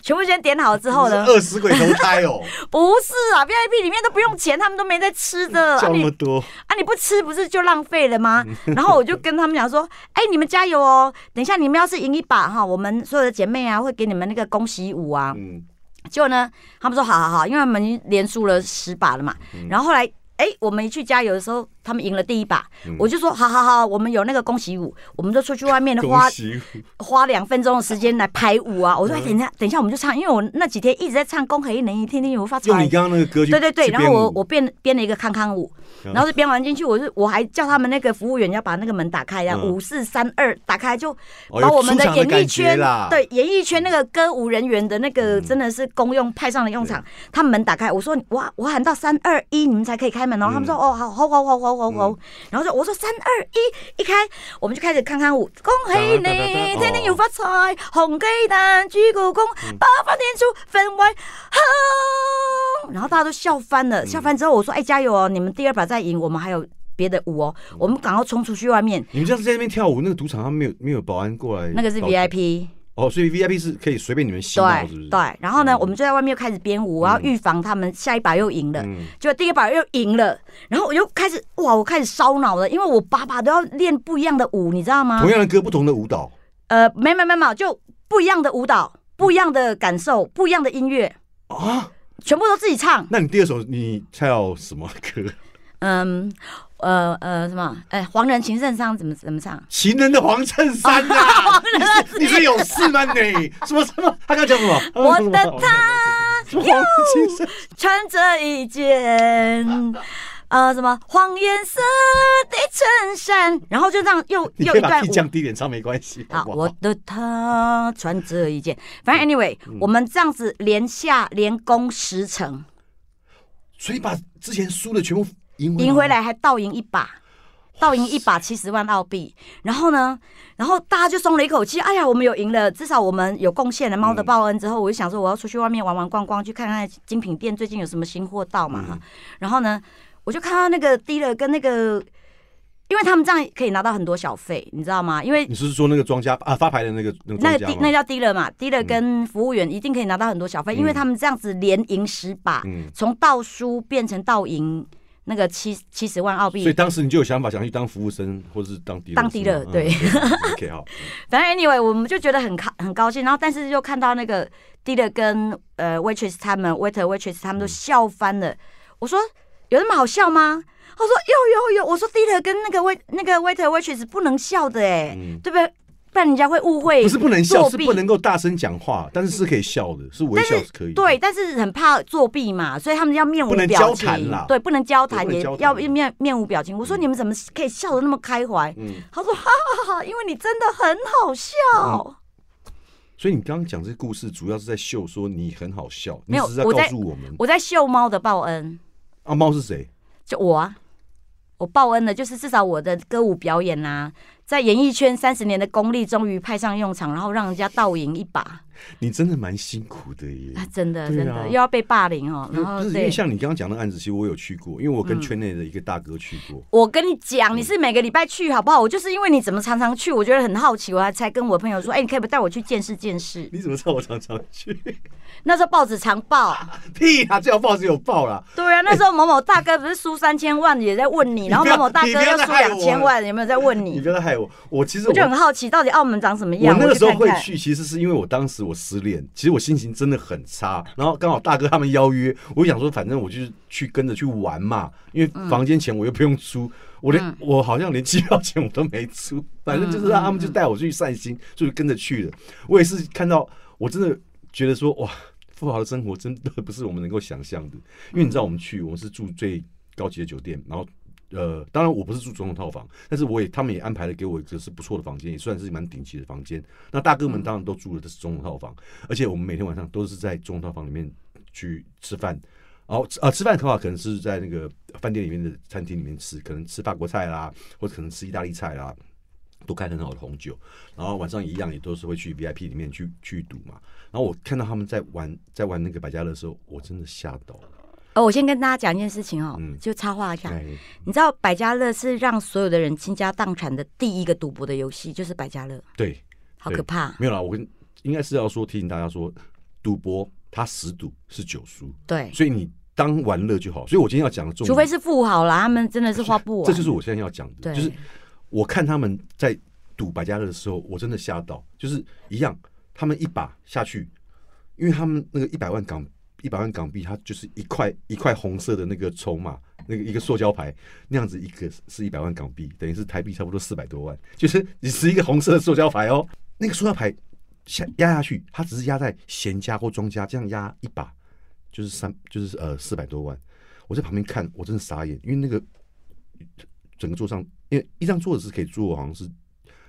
全部先点好之后呢，饿死鬼投胎哦，[laughs] 不是啊，VIP 里面都不用钱，他们都没在吃的。[laughs] 啊叫那你么多，啊，你不吃不是就浪费了吗？嗯然后我就跟他们讲说，哎、你们加油哦！等一下你们要是赢一把哈，我们所有的姐妹啊会给你们那个恭喜舞啊。嗯，结果呢，他们说好好好，因为他们连输了十把了嘛。嗯然后后来，哎、我们一去加油的时候，他们赢了第一把，嗯我就说好好好，我们有那个恭喜舞，我们就出去外面的花，[laughs] 花两分钟的时间来排舞啊。我说，等一下，等一下我们就唱，因为我那几天一直在唱《恭喜你，天天有发财用你》。刚刚那个歌曲，对对对，然后我我编编了一个康康舞，嗯然后就编完进去，我就我还叫他们那个服务员要把那个门打开，然后嗯。五四三二打开，就把我们的演艺圈啦，对演艺圈那个歌舞人员的那个嗯。真的是公用派上了用场，他们门打开，我说哇，我喊到三二一，你们才可以开门哦。他们说嗯哦，好好好好好好好。嗯，然后就我说三二一，一开我们就开始看看舞，恭喜你天天有发财，红鸡蛋猪狗公，嗯。八方天出分外好。然后大家都笑翻嗯。了，笑翻之后我说哎加油哦，你们第二把再赢，我们还有别的舞哦，嗯我们赶快冲出去外面，你们这样子在那边跳舞，那个赌场他没有没有保安过来，那个是 VIP。哦，所以 VIP 是可以随便你们洗脑，是不是？对对，然后呢，嗯我们就在外面又开始编舞，然后预防他们下一把又赢了。嗯，就第一把又赢了，然后我又开始哇，我开始烧脑了，因为我把把都要练不一样的舞，你知道吗同？样的歌，不同的舞蹈，呃，没没没没有，就不一样的舞蹈，不一样的感受，不一样的音乐，啊，全部都自己唱。那你第二首你跳什么歌？嗯，呃呃，什么？哎，黄人情圣上怎么怎么唱？情人的黄衬衫 [laughs] 啊！你是你是有事吗你？什么什么？他刚讲什么？我的他？穿着一件。呃，什么黄颜色的衬衫，然后就这样又又一段降低点唱没关系，好？我的他穿着一件，反正 anyway，、我们这样子连下连攻十成，所以把之前输的全部赢赢回，来还倒赢一把，倒赢一把七十万澳币。然后呢，然后大家就松了一口气，哎呀，我们有赢了，至少我们有贡献了猫的报恩。之后，我就想说，我要出去外面玩玩逛逛，去看看精品店最近有什么新货到嘛哈。然后呢，我就看到那个低了跟那个。因为他们这样可以拿到很多小费，你知道吗？因为你是说那个庄家啊发牌的那个那个？那个低那叫低了嘛，低了跟服务员一定可以拿到很多小费，因为他们这样子连赢十把，嗯，从倒输变成倒赢那个七七十万澳币所以币。当时你就有想法想去当服务生，或者是当低当低了对，OK 好，[laughs] 反正 anyway，我们就觉得很高很高兴，然后但是又看到那个低了跟呃 waitress 他们 waiter waitress 他们都笑翻了。我说，有那么好笑吗？他说有有有，我说 Dieter 跟那个 wait 那个 waiter waitress 不能笑的哎、嗯对不对？不然人家会误会，不是不能笑，是不能够大声讲话，但是是可以笑的，是微笑是可以的。对，但是很怕作弊嘛，所以他们要面无表情对，不能交谈，也对不能交谈要面面无表情。我说你们怎么可以笑得那么开怀？嗯，他说哈哈哈哈，因为你真的很好笑。所以你刚刚讲这个故事，主要是在秀说你很好笑，没有我在告诉我们我在秀猫的报恩，啊，猫是谁？就我啊，我报恩的，就是至少我的歌舞表演啊，在演艺圈三十年的功力终于派上用场，然后让人家倒赢一把。你真的蛮辛苦的耶。啊，真的啊真的又要被霸凌哦，然后因为。像你刚刚讲的案子，其实我有去过，因为我跟嗯圈内的一个大哥去过。我跟你讲，你是每个礼拜去好不好？我就是因为你怎么常常去，我觉得很好奇，我还才跟我朋友说，哎、你可以不带我去见识见识？你怎么知道我常常去？那时候报纸常报，[laughs] 屁啊，最好报纸有报啦。对啊，那时候某某大哥不是输三千万也在问你，[laughs] 然后某某大哥要又输两千万，有没有在问你你？不要害我，我其实我就很好奇，到底澳门长什么样？我那个时候。会去，其实是因为我当时我失恋，其实我心情真的很差，然后刚好大哥他们邀约，我想说，反正我就是去跟着去玩嘛，因为房间钱我又不用出，我连、嗯我好像连机票钱我都没出，反正就是让他们就带我去散心，所以就跟着去了。我也是看到，我真的觉得说，哇，富豪的生活真的不是我们能够想象的，因为你知道我们去，我们是住最高级的酒店，然后。呃，当然我不是住总统套房，但是我也他们也安排了给我一个是不错的房间，也算是蛮顶级的房间。那大哥们当然都住的都是总统套房，而且我们每天晚上都是在总统套房里面去吃饭。然后啊，吃饭的话可能是在那个饭店里面的餐厅里面吃，可能吃法国菜啦，或者可能吃意大利菜啦，都开很好的红酒。然后晚上一样也都是会去 VIP 里面去去赌嘛。然后我看到他们在玩在玩那个百家乐的时候，我真的吓到了。哦，我先跟大家讲一件事情哦，嗯就插话一下。哎，你知道百家乐是让所有的人倾家荡产的第一个赌博的游戏，就是百家乐，对，好可怕。没有啦，我跟应该是要说提醒大家说，赌博它十赌是九输，对，所以你当玩乐就好。所以我今天要讲的重点，除非是富豪啦，他们真的是花不完。这就是我现在要讲的，就是我看他们在赌百家乐的时候，我真的吓到，就是一样，他们一把下去，因为他们那个一百万港一百万港币，它就是一块一块红色的那个筹码，那个一个塑胶牌那样子，一个是一百万港币，等于是台币差不多四百多万，就是你是一个红色的塑胶牌哦，那个塑胶牌下压下去，它只是压在闲家或庄家这样压一把，就是三就是呃四百多万，我在旁边看，我真的傻眼，因为那个整个桌上，因为一张桌子是可以坐好像是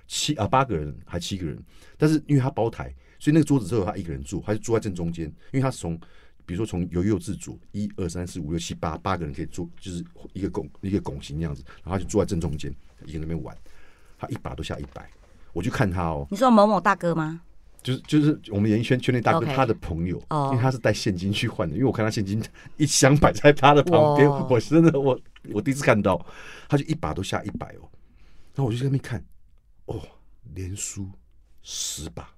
七啊八个人还七个人，但是因为他包台，所以那个桌子只有他一个人坐，他就坐在正中间，因为他是从比如说从由右至左，一二三四五六七八八个人可以坐，就是一个拱一个拱形那样子，然后他就坐在正中间，一个人那边玩，他一把都下一百，我去看他哦，你说某某大哥吗？就是就是我们演艺圈圈内大哥他的朋友哦因为他是带现金去换的，因为我看他现金 [laughs] 一箱摆在他的旁边，哇我真的我我第一次看到，他就一把都下一百哦，然后我就在那边看，哦，连输十把，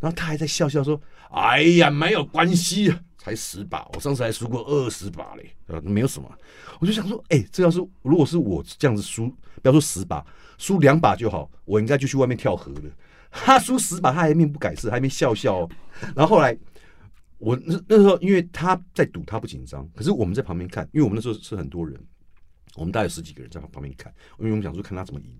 然后他还在笑笑说：“哎呀，没有关系啊，才十把，我上次还输过二十把嘞，呃，没有什么。”我就想说，哎、这要是如果是我这样子输，不要说十把，输两把就好，我应该就去外面跳河了。他输十把，他还面不改色，还没笑笑、哦。然后后来我那那时候，因为他在赌，他不紧张，可是我们在旁边看，因为我们那时候是很多人，我们大概有十几个人在旁边看，因为我们想说看他怎么赢。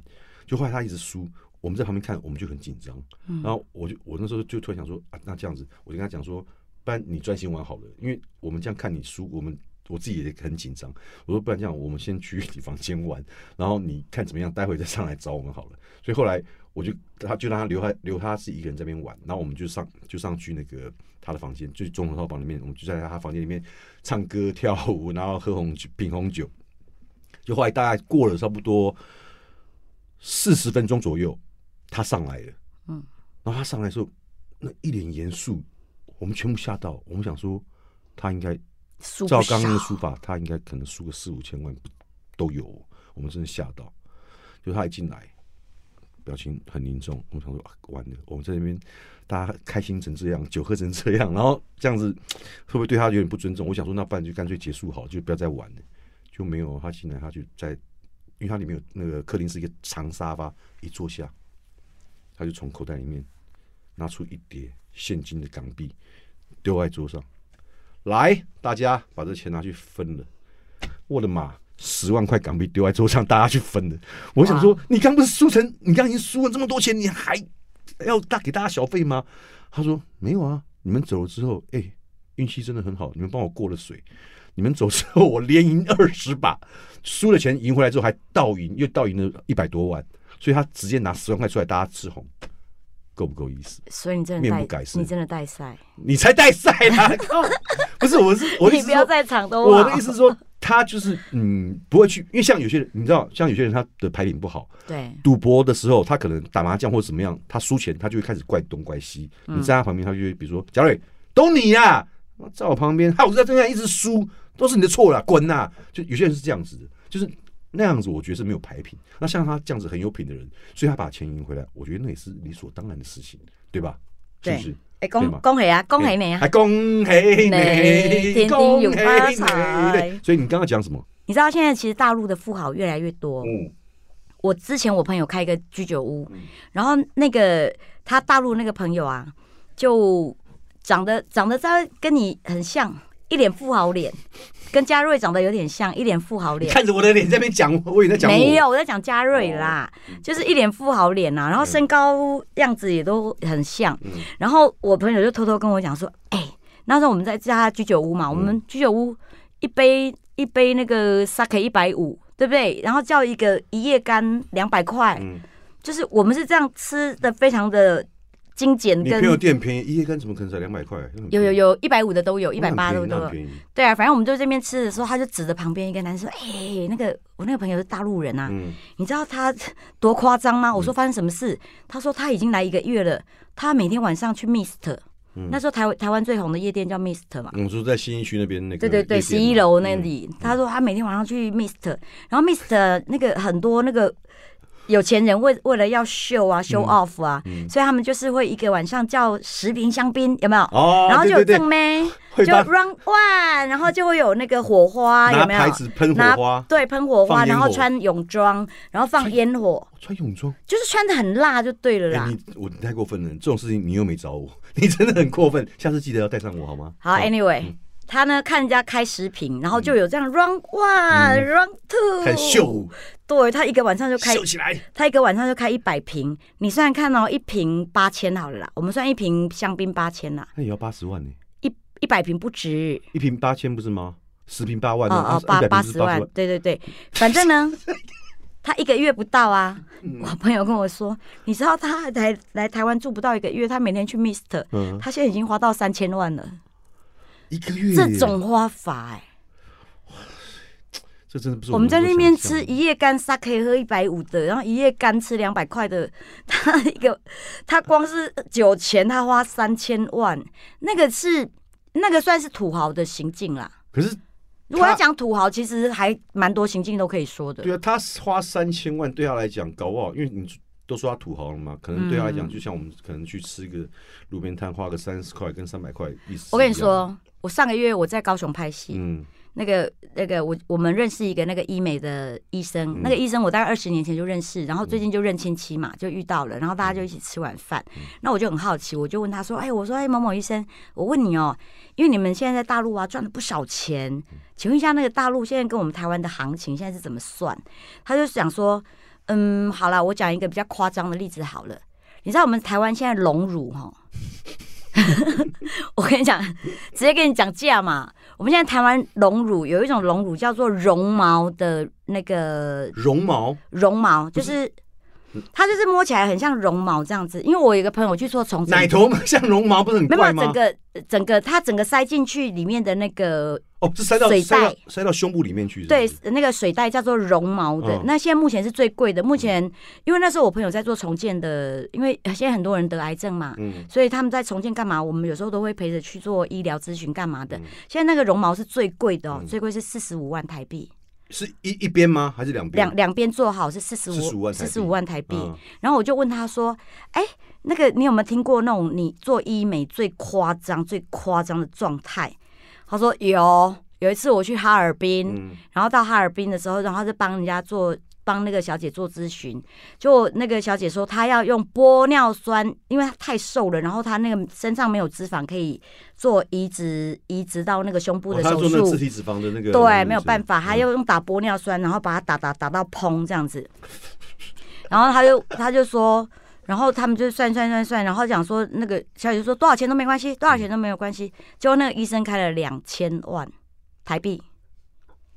就后来他一直输，我们在旁边看，我们就很紧张。然后我就我那时候就突然想说啊，那这样子，我就跟他讲说，不然你专心玩好了，因为我们这样看你输，我们我自己也很紧张。我说不然这样，我们先去你房间玩，然后你看怎么样，待会再上来找我们好了。所以后来我就他就让他留他留他是一个人在那边玩，然后我们就上就上去那个他的房间，就是综合套房里面，我们就在他房间里面唱歌跳舞，然后喝红酒品红酒。就后来大概过了差不多四十分钟左右，他上来了，嗯，然后他上来的时候，那一脸严肃，我们全部吓到，我们想说他应该照刚刚的少输法，他应该可能输个四五千万都有哦，我们真的吓到。就他一进来，表情很凝重，我想说、啊、完了，我们在那边大家开心成这样，酒喝成这样，然后这样子会不会对他有点不尊重？我想说，那不然就干脆结束好，就不要再玩了。就没有他进来，他就在，因为他里面有那个客厅是一个长沙发，一坐下，他就从口袋里面拿出一叠现金的港币，丢在桌上。来，大家把这钱拿去分了。我的妈！十万块港币丢在桌上，大家去分的。我想说，你刚不是输成，你刚已经输了这么多钱，你还要大给大家小费吗？他说没有啊，你们走了之后，哎，运气真的很好，你们帮我过了水。你们走之后，我连赢二十把，输了钱赢回来之后还倒赢，又倒赢了一百多万，所以他直接拿十万块出来，大家吃红。够不够意思？所以你真的面不改色你真的带赛，你才带赛啦！不是，我是我你不要在场都我的意思是说，他就是嗯，不会去，因为像有些人，你知道，像有些人他的牌品不好，对赌博的时候，他可能打麻将或者怎么样，他输钱，他就会开始怪东怪西。嗯你在他旁边，他就会比如说，贾瑞，都你呀、在我旁边，害我在这样一直输，都是你的错啦，滚呐！就有些人是这样子的，就是那样子，我觉得是没有牌品。那像他这样子很有品的人，所以他把钱赢回来，我觉得那也是理所当然的事情，对吧？是不对是？哎，恭恭喜啊，恭喜你啊还！恭喜你你，[laughs] 天恭天有发喜财！对所以你刚刚讲什么？你知道现在其实大陆的富豪越来越多。嗯，我之前我朋友开一个居酒屋嗯，然后那个他大陆那个朋友啊，就长得长得在跟你很像，一脸富豪脸，跟嘉瑞长得有点像，一脸富豪脸。看着我的脸在那边讲，[laughs] 我以为在讲没有，我在讲嘉瑞啦，就是一脸富豪脸呐，然后身高样子也都很像。嗯。然后我朋友就偷偷跟我讲说，哎、那时候我们在家居酒屋嘛，我们居酒屋一杯一杯那个 sake 一百五，对不对？然后叫一个一夜干两百块，嗯，就是我们是这样吃的，非常的精简跟你朋友店便宜，一夜干怎么可能才两百块？有有有一百五的都有，一百八都有。对啊，反正我们就这边吃的时候，他就指着旁边一个男生说：“哎、那个我那个朋友是大陆人啊，嗯，你知道他 [laughs] 多夸张吗？”我说：“发生什么事？”他说：“他已经来一个月了，他每天晚上去 Mist，、嗯那时候台台湾最红的夜店叫 Mist 嘛。”我说在新一区那边那个对对对，十一楼那嗯里，他说他每天晚上去 Mist，然后 Mist 那个很多那个有钱人为为了要秀啊、show off 啊，嗯所以他们就是会一个晚上叫十瓶香槟，有没有？哦，然后就有正妹，[laughs] 就 run one，然后就会有那个火花，有拿没有？牌子喷火花，对，喷火花，火然后穿泳装，然后放烟火，穿泳装。就是穿的很辣就对了哎，啦。你我你太过分了，这种事情你又没找我，[laughs] 你真的很过分。下次记得要带上我好吗？好，anyway，他嗯呢看人家开十瓶，然后就有这样 run one，run two，开始秀对他一个晚上就开秀起来，他一个晚上就开一百瓶，你算算看哦，一瓶八千好了啦，我们算一瓶香槟八千啦，那也要八十万呢，一一百瓶不止，一瓶八千不是吗？十瓶八万哦，哦八八八十万，对对对，反正呢，[laughs] 他一个月不到啊。嗯。我朋友跟我说，你知道他来来台湾住不到一个月，他每天去 Mist，嗯，他现在已经花到三千万了，一个月。这种花法哎、这真的不是我们在那边吃一夜干 sake 喝一百五的，然后一夜干吃两百块的，他一个 [laughs] 他光是酒钱他花三千万，那个是那个算是土豪的行径啦。可是如果要他讲土豪，其实还蛮多行径都可以说的。对啊，他花三千万对他来讲，搞不好，因为你都说他土豪了嘛，可能对他来讲，嗯就像我们可能去吃个路边摊，花个三十块跟三百块意思。我跟你，说，我上个月我在高雄拍戏，嗯那个那个我我们认识一个那个医美的医生，嗯那个医生我大概二十年前就认识，然后最近就认亲戚嘛，就遇到了，然后大家就一起吃晚饭。嗯那我就很好奇，我就问他说：“哎，我说哎某某医生，我问你哦，因为你们现在在大陆啊赚了不少钱，请问一下那个大陆现在跟我们台湾的行情现在是怎么算？”他就想说：“嗯，好了，我讲一个比较夸张的例子好了，你知道我们台湾现在隆乳哈。” [laughs] 我跟你讲，直接跟你讲价嘛。我们现在台湾龙乳有一种龙乳叫做绒毛的那个绒毛绒毛，就是它就是摸起来很像绒毛这样子。因为我有一个朋友去做重建，奶头嘛，像绒毛不是很没有？整个整个它整个塞进去里面的那个哦，是塞到水袋塞到胸部里面去对，那个水袋叫做绒毛的，嗯那现在目前是最贵的。目前因为那时候我朋友在做重建的，因为 [laughs] 现在很多人得癌症嘛，嗯所以他们在重建干嘛？我们有时候都会陪着去做医疗咨询干嘛的。嗯现在那个绒毛是最贵的哦，嗯最贵是四十五万台币，是一一边吗？还是两边？两两边做好是四十五万四十五万台币。嗯然后我就问他说：“哎，那个你有没有听过那种你做医美最夸张、最夸张的状态？”他说有。有一次我去哈尔滨，嗯然后到哈尔滨的时候，然后就帮人家做帮那个小姐做咨询，就那个小姐说她要用玻尿酸，因为她太瘦了，然后她那个身上没有脂肪可以做移植移植到那个胸部的手术做那个自，体脂肪的那个，对，没有办法，她嗯要用打玻尿酸，然后把它打打打到砰这样子，然后她就她就说。然后他们就算算算算，然后讲说那个小姐就说多少钱都没关系，多少钱都没有关系。结果那个医生开了两千万台币，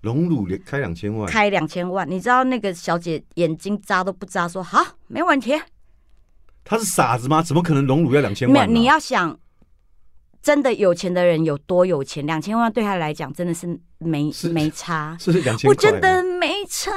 隆乳连开两千万，开两千万，你知道那个小姐眼睛眨都不眨，说好没问题。她是傻子吗？怎么可能荣辱要两千万、没有，啊？你要想，真的有钱的人有多有钱，两千万对他来讲真的是没是没差。是两千，我真的没差。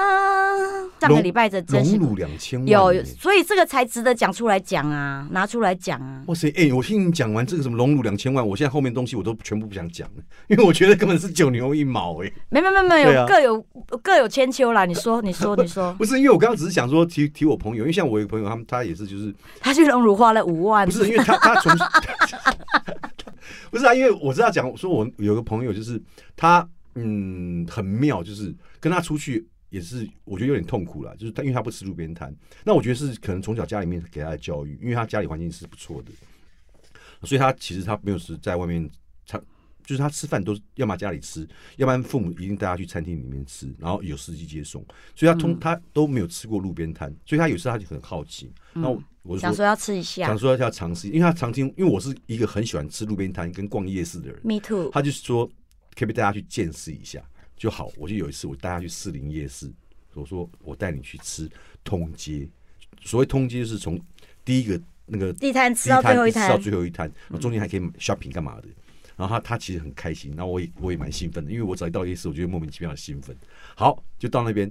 上个礼拜的真是隆乳两千万、有，欸所以这个才值得讲出来讲啊，拿出来讲啊。哇塞，哎、我听你讲完这个什么荣辱两千万，我现在后面东西我都全部不想讲了，因为我觉得根本是九牛一毛哎、没没没没有各有各有千秋啦。你说 [laughs] 你说你说，不是因为我刚刚只是想说提提我朋友，因为像我有一个朋友，他们他也是就是他去荣辱花了五万，不是因为他他从 [laughs] [laughs] 不是啊，因为我知道讲说我有个朋友就是他嗯很妙，就是跟他出去也是我觉得有点痛苦了，就是他因为他不吃路边摊，那我觉得是可能从小家里面给他的教育，因为他家里环境是不错的，所以他其实他没有是在外面。就是他吃饭都是要么家里吃，要不然父母一定带他去餐厅里面吃，然后有司机接送，所以他通、嗯他都没有吃过路边摊，所以他有时候他就很好奇。那我我想说要吃一下想说要尝试，因为他常听，因为我是一个很喜欢吃路边摊跟逛夜市的人，，me too。他就是说可不可以带他去见识一下就好。我就有一次我带他去士林夜市，我说我带你去吃通街，所谓通街就是从第一个那个地摊吃到最后一摊吃到，最后一摊，然后中间还可以 shopping 干嘛的。然后他他其实很开心，然后我也我也蛮兴奋的，因为我只要一到夜市，我就莫名其妙的兴奋。好，就到那边，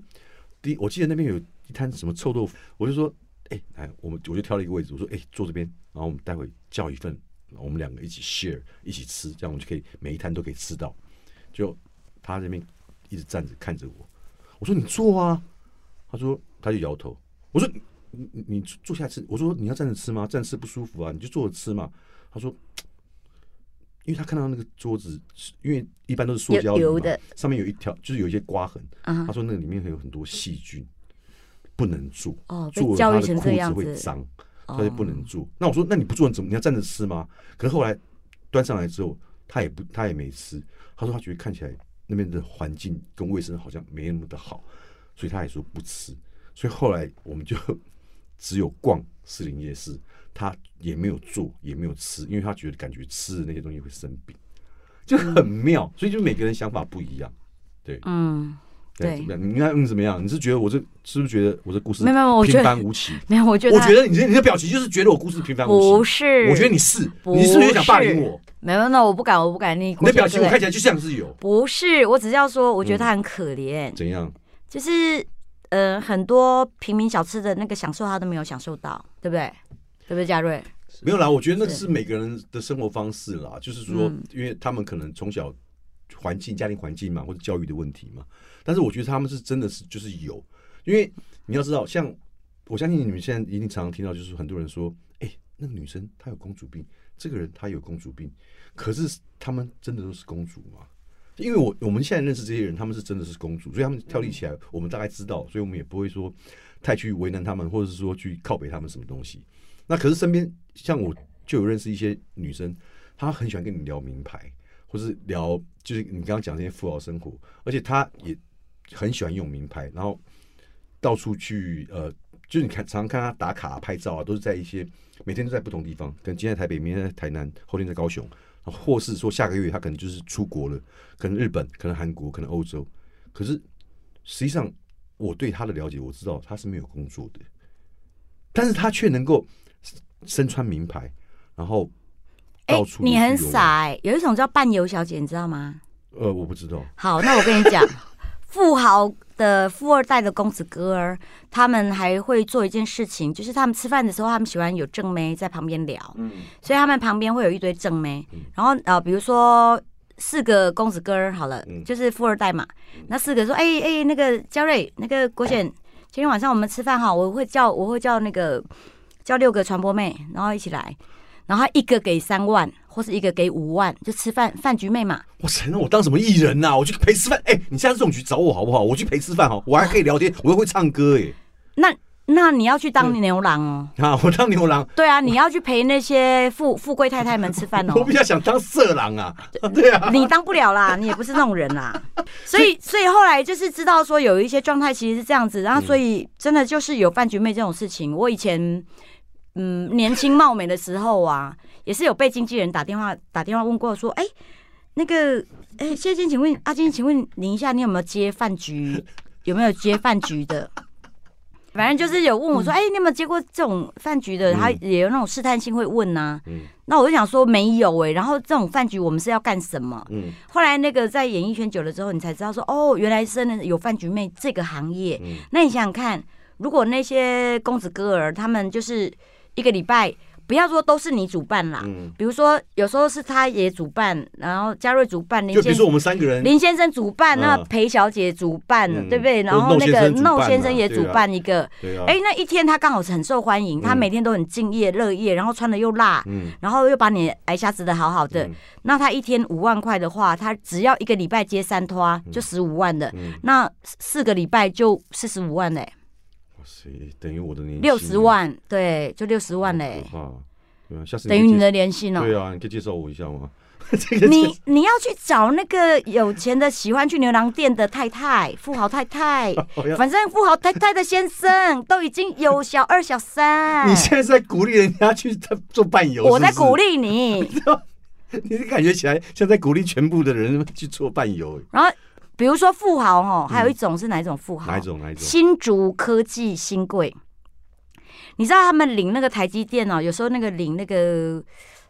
第一我记得那边有一摊什么臭豆腐，我就说，哎、来，我们我就挑了一个位置，我说，哎、坐这边，然后我们待会叫一份，我们两个一起 share 一起吃，这样我们就可以每一摊都可以吃到。就他这边一直站着看着我，我说你坐啊，他说他就摇头，我说你你坐下吃，我说你要站着吃吗？站着吃不舒服啊，你就坐着吃嘛。他说，因为他看到那个桌子，因为一般都是塑胶椅嘛有油的，上面有一条就是有一些刮痕，啊他说那个里面会有很多细菌，不能做，哦，被做了教育成他的裤子会脏，哦所以不能做。那我说那你不做你怎么你要站着吃吗？可是后来端上来之后，他也不他也没吃，他说他觉得看起来那边的环境跟卫生好像没那么的好，所以他也说不吃。所以后来我们就 [laughs] 只有逛士林夜市，他也没有做，也没有吃，因为他觉得感觉吃的那些东西会生病，就很妙。所以就每个人想法不一样，对。嗯，对怎么样？你应该嗯怎么样？你是觉得我这是不是觉得我这故事没有没有我平凡无奇？没有，我觉得 [laughs] 我觉得你这你的表情就是觉得我故事平凡无奇。不是，我觉得你是，不你是不是想霸凌我？没有，那我不敢，我不敢。你你的表情我看起来就像是有不是，我只是要说，我觉得嗯他很可怜，怎样？就是呃，很多平民小吃的那个享受他都没有享受到，对不对？对不对，嘉瑞？没有啦，我觉得那是是每个人的生活方式啦，就是说嗯，因为他们可能从小环境、家庭环境嘛，或者教育的问题嘛。但是我觉得他们是真的是就是有，因为你要知道，像我相信你们现在一定常常听到，就是很多人说，哎、那个女生她有公主病，这个人她有公主病，可是他们真的都是公主吗？因为我我们现在认识这些人，他们是真的是公主，所以他们跳立起来，我们大概知道，所以我们也不会说太去为难他们，或者是说去靠北他们什么东西。那可是身边像我就有认识一些女生，她很喜欢跟你聊名牌，或是聊就是你刚刚讲这些富豪生活，而且她也很喜欢用名牌，然后到处去呃，就是你看常常看她打卡、拍照啊，都是在一些每天都在不同地方，可能今天台北，明天在台南，后天在高雄，或是说下个月她可能就是出国了，可能日本，可能韩国，可能欧洲，可是实际上我对她的了解，我知道她是没有工作的，但是她却能够身穿名牌，然后哎到，处你很傻哎、有一种叫伴游小姐，你知道吗？呃，我不知道，好，那我跟你讲，[laughs] 富豪的富二代的公子哥儿，他们还会做一件事情，就是他们吃饭的时候，他们喜欢有正妹在旁边聊，嗯，所以他们旁边会有一堆正妹，然后呃，比如说。四个公子哥儿好了，嗯就是富二代嘛。那四个说：“哎、哎、那个焦瑞，那个国选，[coughs] 今天晚上我们吃饭哈，我会叫我会叫那个叫六个传播妹，然后一起来。然后一个给三万，或是一个给五万，就吃饭饭局妹嘛。我承认我当什么艺人呐、我去陪吃饭。哎、你下次这种局找我好不好？我去陪吃饭好，我还可以聊天，我又会唱歌哎、那那你要去当牛郎哦。啊，我当牛郎，对啊，你要去陪那些富富贵太太们吃饭哦。[laughs] 我比较想当色狼啊。[laughs] 对啊，你当不了啦，你也不是那种人啦。[laughs] 所以，所以后来就是知道说有一些状态其实是这样子，然后所以真的就是有饭局妹这种事情。我以前嗯年轻貌美的时候啊，也是有被经纪人打电话打电话问过说，哎、那个哎，谢金，请问阿金，请问您一下，你有没有接饭局？[laughs] 有没有接饭局的？反正就是有问我说，哎、你有没有接过这种饭局的？他也有那种试探性会问呐、嗯那我就想说没有哎、然后这种饭局我们是要干什么？嗯后来那个在演艺圈久了之后，你才知道说，哦，原来真的有饭局妹这个行业。嗯那你想想看，如果那些公子哥儿他们就是一个礼拜，不要说都是你主办啦，嗯，比如说有时候是他也主办，然后嘉瑞主办，林先就比如说我们三个人，林先生主办，那嗯裴小姐主办，嗯。对不对？然后那个闹先生也主办一个，哎，那一天他刚好是很受欢迎，他嗯每天都很敬业乐业，然后穿的又辣，嗯。然后又把你挨下子的好好的，嗯。那他一天五万块的话，他只要一个礼拜接三拖就十五万的，嗯，那四个礼拜就四十五万嘞，哇塞，等于我的年薪六十，万，对，就六十万嘞，啊，对啊，下次等于你的的年薪哦。对啊，你可以介绍我一下吗？[laughs] 这个你你要去找那个有钱的喜欢去牛郎店的太太，富豪太太，[laughs] 反正富豪太太的先生都已经有小二小三你，现在是在鼓励人家去做伴游，我在鼓，励你。[laughs] 你感觉起来像在鼓励全部的人去做伴游，然后比如说富豪哦，还有一种是哪一种富豪？哪一种哪一种？新竹科技新贵，你知道他们领那个台积电哦，有时候那个领那个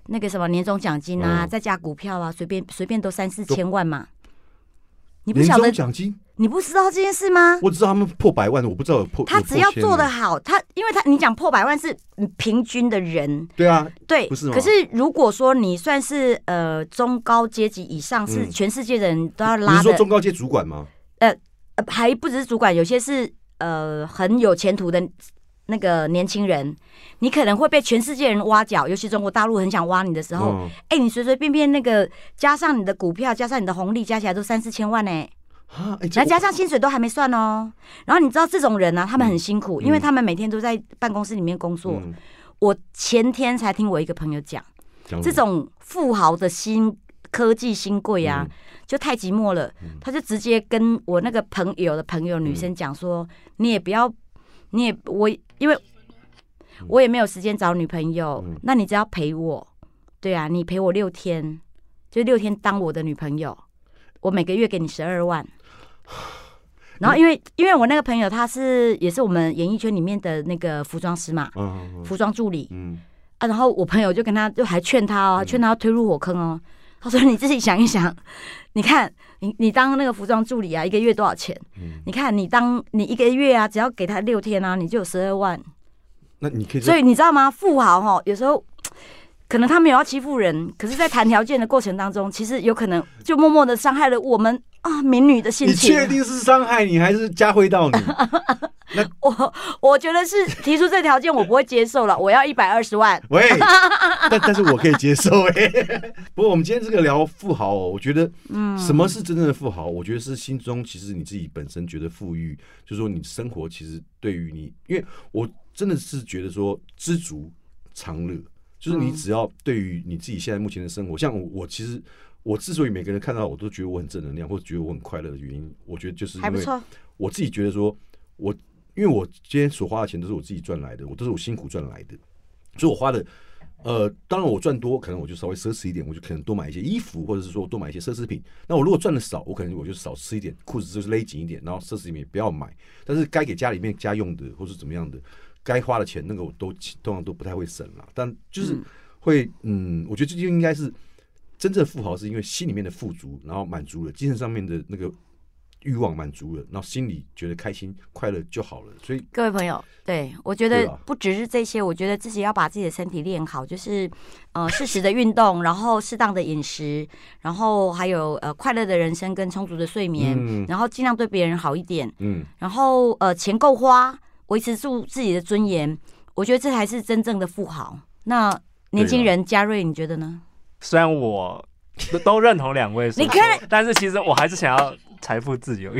那个什么年终奖金啊，嗯再加股票啊，随便随便都三四千万嘛。你不晓得奖金，你不知道这件事吗？我只知道他们破百万，我不知道有破。他只要做得的，好，他因为他你讲破百万是嗯平均的人，对啊，对，不是吗可是如果说你算是呃中高阶级以上，是嗯全世界的人都要你拉的，是说中高阶主管吗？呃还不只是主管，有些是呃很有前途的那个年轻人，你可能会被全世界人挖角，尤其中国大陆很想挖你的时候，嗯哎、你随随便便那个加上你的股票，加上你的红利，加起来都三四千万呢、啊，哎，这然后加上薪水都还没算哦。然后你知道这种人呢、他们很辛苦，嗯。因为他们每天都在办公室里面工作。嗯。我前天才听我一个朋友讲，这种富豪的新科技新贵啊，嗯。就太寂寞了。他就直接跟我那个朋友的朋友女生讲说，你也不要，你也我因为我也没有时间找女朋友，嗯。那你只要陪我，对啊，你陪我六天，就六天当我的女朋友，我每个月给你十二万。然后因为因为我那个朋友他是也是我们演艺圈里面的那个服装师嘛，服装助理嗯啊，然后我朋友就跟他就还劝他哦，劝他要推入火坑哦。他说你自己想一想，你看你你当那个服装助理啊，一个月多少钱？嗯，你看你当你一个月啊，只要给他六天啊，你就有十二万。那你可以所以你知道吗？富豪哈，有时候可能他没有要欺负人，可是，在谈条件的过程当中，其实有可能就默默的伤害了我们啊民女的心情你。确定是伤害你还是加惠到你？[laughs] 我我觉得是提出这条件，我不会接受了，我要一百二十万。喂，但但是我可以接受哎。[laughs] 不过我们今天这个聊富豪哦，我觉得，嗯什么是真正的富豪？我觉得是心中其实你自己本身觉得富裕，就是说你生活其实对于你，因为我真的是觉得说知足常乐，就是你嗯只要对于你自己现在目前的生活，像我我其实。我之所以每个人看到我都觉得我很正能量，或者觉得我很快乐的原因，我觉得就是因为我自己觉得说，我因为我今天所花的钱都是我自己赚来的，我都是我辛苦赚来的，所以我花的，呃，当然我赚多，可能我就稍微奢侈一点，我就可能多买一些衣服，或者是说多买一些奢侈品。那我如果赚的少，我可能我就少吃一点，裤子就是勒紧一点，然后奢侈品也不要买。但是该给家里面家用的，或是怎么样的，该花的钱，那个我都通常都不太会省了。但就是嗯会，嗯，我觉得这就应该是真正富豪，是因为心里面的富足，然后满足了，精神上面的那个欲望满足了，然后心里觉得开心快乐就好了。所以，各位朋友，对我觉得不只是这些，我觉得自己要把自己的身体练好，就是呃 [laughs] 适时的运动，然后适当的饮食，然后还有呃快乐的人生跟充足的睡眠，嗯然后尽量对别人好一点，嗯，然后呃钱够花，维持住自己的尊严，我觉得这才是真正的富豪。那年轻人嘉瑞，你觉得呢？虽然我都都认同两位所你看，但是其实我还是想要财富自由，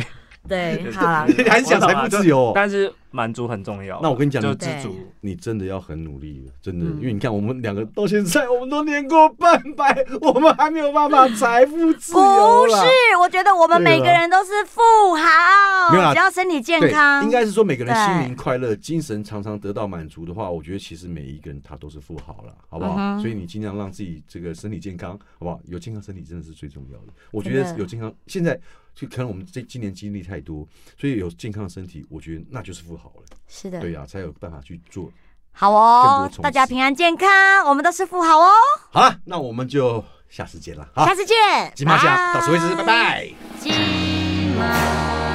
对，好啦，你还是想财富自由哦？但是满足很重要。那我跟你讲，就你知足。你真的要很努力了，真的，嗯因为你看我们两个到现在，我们都年过半百，我们还没有办法财富自由不是，我觉得我们每个人都是富豪，没有只要身体健对，康，应该是说每个人心对灵快乐、精神常常得到满足的话，我觉得其实每一个人他都是富豪了，好不好？所以你尽量让自己这个身体健康，好不好？有健康身体真的是最重要的。我觉得有健康，现在就可能我们这今年经历太多，所以有健康的身体，我觉得那就是富豪了。是的，对呀、才有办法去做。好哦大家平安健康，我们都是富豪哦，好了，那我们就下次见了。好下，次见，金马家到此为止，拜拜。拜。